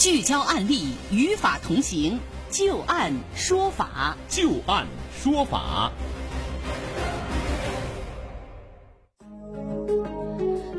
聚焦案例，与法同行，就案说法，就案说法。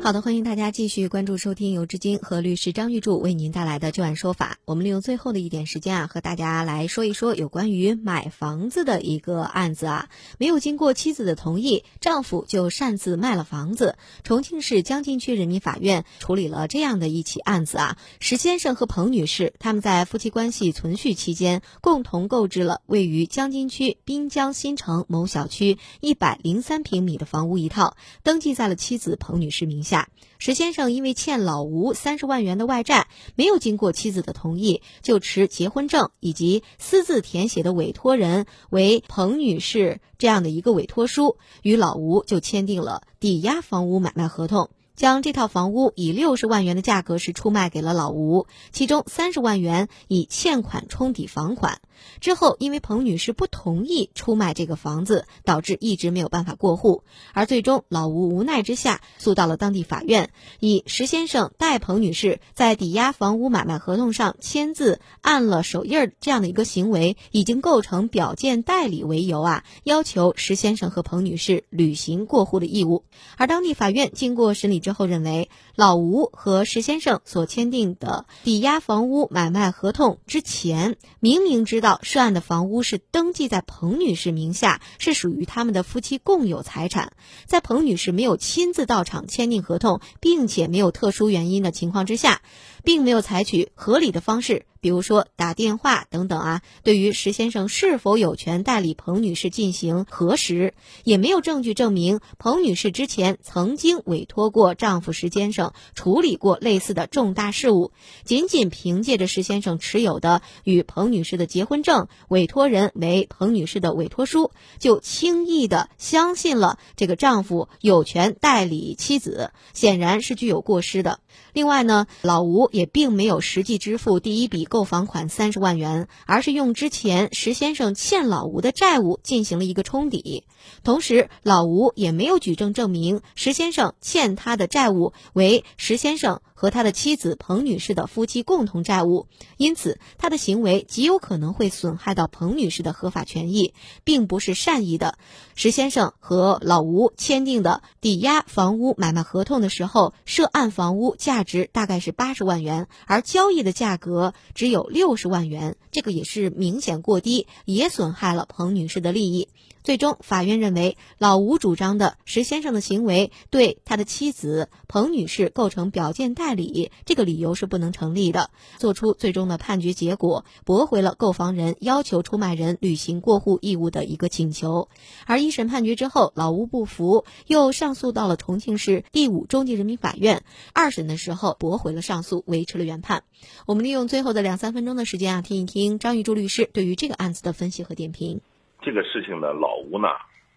好的，欢迎大家继续关注收听由志金和律师张玉柱为您带来的旧案说法。我们利用最后的一点时间啊，和大家来说一说有关于买房子的一个案子啊。没有经过妻子的同意，丈夫就擅自卖了房子。重庆市江津区人民法院处理了这样的一起案子啊。石先生和彭女士他们在夫妻关系存续期间，共同购置了位于江津区滨江新城某小区一百零三平米的房屋一套，登记在了妻子彭女士名下。下，石先生因为欠老吴三十万元的外债，没有经过妻子的同意，就持结婚证以及私自填写的委托人为彭女士这样的一个委托书，与老吴就签订了抵押房屋买卖合同。将这套房屋以六十万元的价格是出卖给了老吴，其中三十万元以欠款冲抵房款。之后，因为彭女士不同意出卖这个房子，导致一直没有办法过户。而最终，老吴无奈之下诉到了当地法院，以石先生代彭女士在抵押房屋买卖合同上签字、按了手印儿这样的一个行为，已经构成表见代理为由啊，要求石先生和彭女士履行过户的义务。而当地法院经过审理。之后认为，老吴和石先生所签订的抵押房屋买卖合同之前，明明知道涉案的房屋是登记在彭女士名下，是属于他们的夫妻共有财产。在彭女士没有亲自到场签订合同，并且没有特殊原因的情况之下，并没有采取合理的方式。比如说打电话等等啊，对于石先生是否有权代理彭女士进行核实，也没有证据证明彭女士之前曾经委托过丈夫石先生处理过类似的重大事务。仅仅凭借着石先生持有的与彭女士的结婚证、委托人为彭女士的委托书，就轻易的相信了这个丈夫有权代理妻子，显然是具有过失的。另外呢，老吴也并没有实际支付第一笔。购房款三十万元，而是用之前石先生欠老吴的债务进行了一个冲抵。同时，老吴也没有举证证明石先生欠他的债务为石先生和他的妻子彭女士的夫妻共同债务，因此他的行为极有可能会损害到彭女士的合法权益，并不是善意的。石先生和老吴签订的抵押房屋买卖合同的时候，涉案房屋价值大概是八十万元，而交易的价格。只有六十万元，这个也是明显过低，也损害了彭女士的利益。最终，法院认为老吴主张的石先生的行为对他的妻子彭女士构成表见代理，这个理由是不能成立的，做出最终的判决结果，驳回了购房人要求出卖人履行过户义务的一个请求。而一审判决之后，老吴不服，又上诉到了重庆市第五中级人民法院。二审的时候驳回了上诉，维持了原判。我们利用最后的两三分钟的时间啊，听一听张玉柱律师对于这个案子的分析和点评。这个事情呢，老吴呢，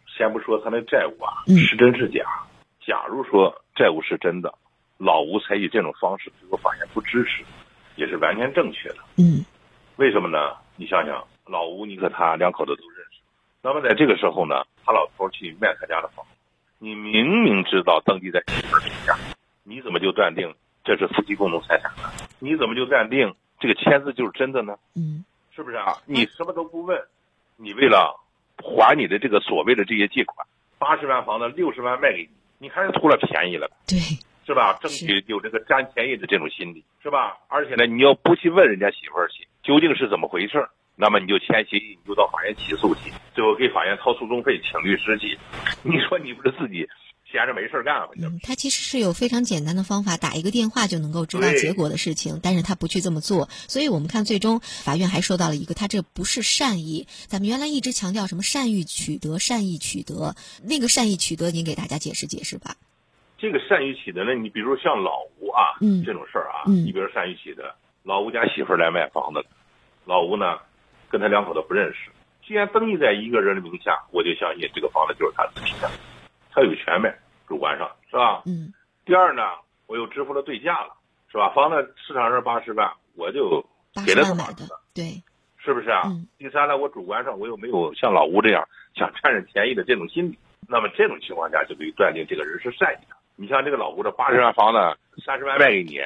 先不说他那债务啊是真是假，假如说债务是真的，老吴采取这种方式，最后法院不支持，也是完全正确的。嗯，为什么呢？你想想，老吴你和他两口子都认识，那么在这个时候呢，他老头去卖他家的房，你明明知道登记在媳妇名下，你怎么就断定这是夫妻共同财产呢？你怎么就断定这个签字就是真的呢？嗯，是不是啊？你什么都不问。你为了还你的这个所谓的这些借款，八十万房子六十万卖给你，你还是图了便宜了，对，是吧？争取有这个占便宜的这种心理，是吧？而且呢，你要不去问人家媳妇儿去究竟是怎么回事，那么你就签协议，你就到法院起诉去，最后给法院掏诉讼费，请律师去，你说你不是自己？闲着没事干，嗯，他其实是有非常简单的方法，打一个电话就能够知道结果的事情，但是他不去这么做，所以我们看最终法院还说到了一个，他这不是善意。咱们原来一直强调什么善意取得，善意取得，那个善意取得，您给大家解释解释吧。这个善意取得呢，你比如像老吴啊，嗯，这种事儿啊，嗯，你比如善意取得，老吴家媳妇来卖房子，老吴呢跟他两口子不认识，既然登记在一个人的名下，我就相信这个房子就是他自己的，他有权卖。主观上是吧？嗯。第二呢，我又支付了对价了，是吧？房子市场上八十万，我就给了他买的，对，是不是啊？嗯。第三呢，我主观上我又没有像老吴这样想占人便宜的这种心理，那么这种情况下就可以断定这个人是善意的。你像这个老吴的八十万房子，三十万卖给你，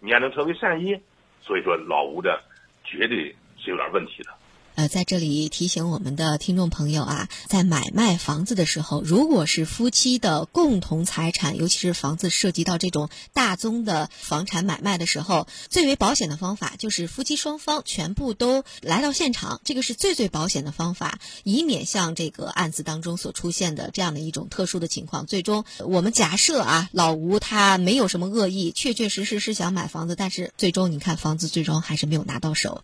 你还能成为善意？所以说老吴的绝对是有点问题的。呃，在这里提醒我们的听众朋友啊，在买卖房子的时候，如果是夫妻的共同财产，尤其是房子涉及到这种大宗的房产买卖的时候，最为保险的方法就是夫妻双方全部都来到现场，这个是最最保险的方法，以免像这个案子当中所出现的这样的一种特殊的情况。最终，我们假设啊，老吴他没有什么恶意，确确实实是想买房子，但是最终你看房子最终还是没有拿到手。